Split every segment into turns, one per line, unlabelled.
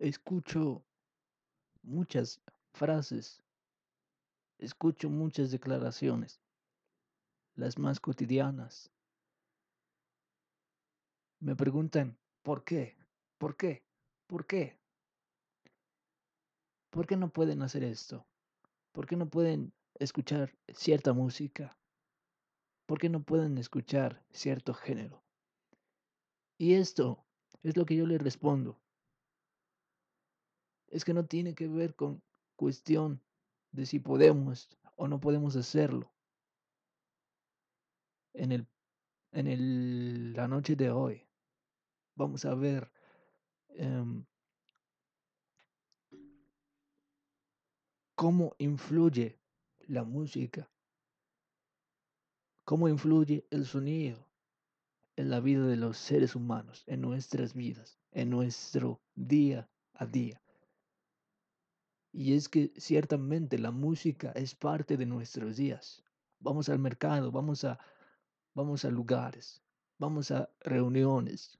escucho muchas frases, escucho muchas declaraciones, las más cotidianas. Me preguntan, ¿por qué? ¿Por qué? ¿Por qué? ¿Por qué no pueden hacer esto? ¿Por qué no pueden escuchar cierta música? ¿Por qué no pueden escuchar cierto género? Y esto es lo que yo les respondo. Es que no tiene que ver con cuestión de si podemos o no podemos hacerlo. En, el, en el, la noche de hoy vamos a ver um, cómo influye la música, cómo influye el sonido en la vida de los seres humanos, en nuestras vidas, en nuestro día a día. Y es que ciertamente la música es parte de nuestros días. Vamos al mercado, vamos a, vamos a lugares, vamos a reuniones,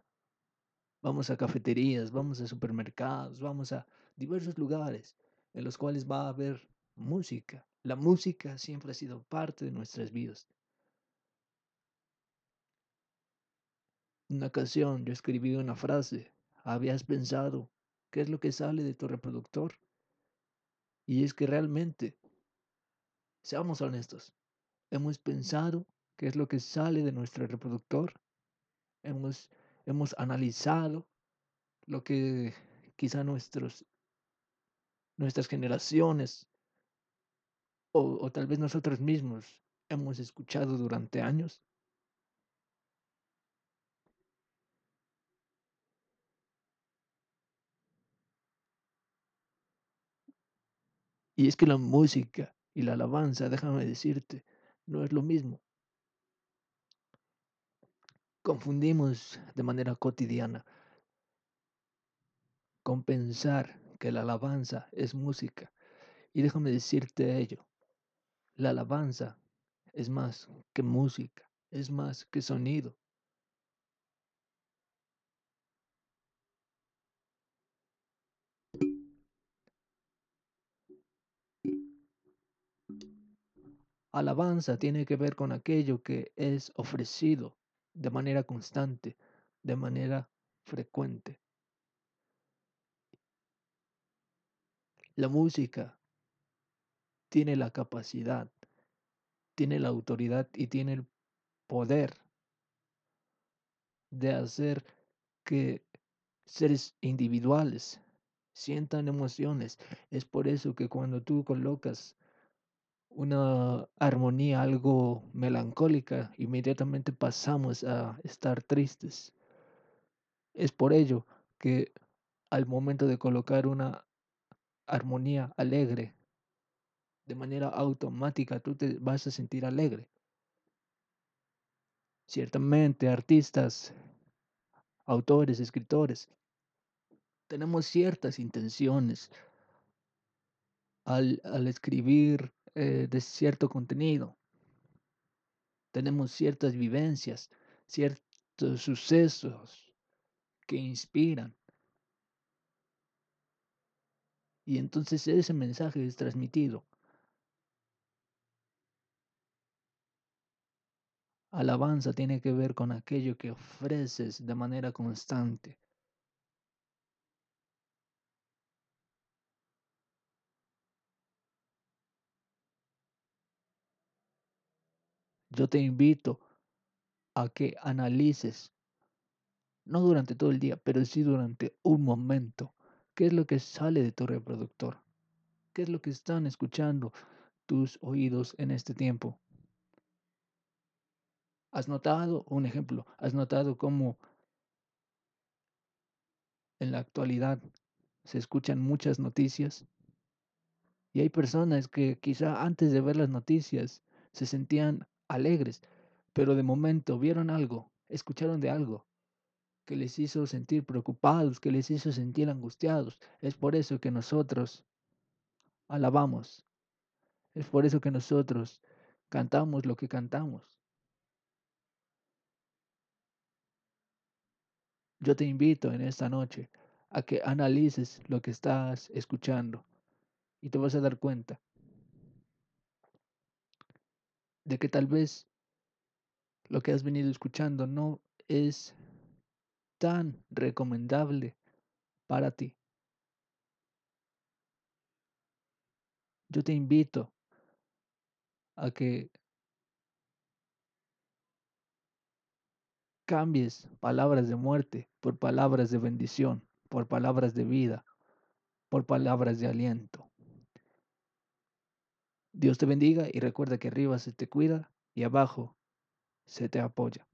vamos a cafeterías, vamos a supermercados, vamos a diversos lugares en los cuales va a haber música. La música siempre ha sido parte de nuestras vidas. Una ocasión yo escribí una frase, ¿habías pensado qué es lo que sale de tu reproductor? Y es que realmente, seamos honestos, hemos pensado qué es lo que sale de nuestro reproductor, hemos, hemos analizado lo que quizá nuestros, nuestras generaciones o, o tal vez nosotros mismos hemos escuchado durante años. Y es que la música y la alabanza, déjame decirte, no es lo mismo. Confundimos de manera cotidiana con pensar que la alabanza es música. Y déjame decirte ello. La alabanza es más que música, es más que sonido. Alabanza tiene que ver con aquello que es ofrecido de manera constante, de manera frecuente. La música tiene la capacidad, tiene la autoridad y tiene el poder de hacer que seres individuales sientan emociones. Es por eso que cuando tú colocas una armonía algo melancólica, inmediatamente pasamos a estar tristes. Es por ello que al momento de colocar una armonía alegre, de manera automática tú te vas a sentir alegre. Ciertamente artistas, autores, escritores, tenemos ciertas intenciones al, al escribir eh, de cierto contenido. Tenemos ciertas vivencias, ciertos sucesos que inspiran. Y entonces ese mensaje es transmitido. Alabanza tiene que ver con aquello que ofreces de manera constante. Yo te invito a que analices, no durante todo el día, pero sí durante un momento, qué es lo que sale de tu reproductor, qué es lo que están escuchando tus oídos en este tiempo. ¿Has notado, un ejemplo, has notado cómo en la actualidad se escuchan muchas noticias? Y hay personas que quizá antes de ver las noticias se sentían alegres, pero de momento vieron algo, escucharon de algo que les hizo sentir preocupados, que les hizo sentir angustiados. Es por eso que nosotros alabamos. Es por eso que nosotros cantamos lo que cantamos. Yo te invito en esta noche a que analices lo que estás escuchando y te vas a dar cuenta de que tal vez lo que has venido escuchando no es tan recomendable para ti. Yo te invito a que cambies palabras de muerte por palabras de bendición, por palabras de vida, por palabras de aliento. Dios te bendiga y recuerda que arriba se te cuida y abajo se te apoya.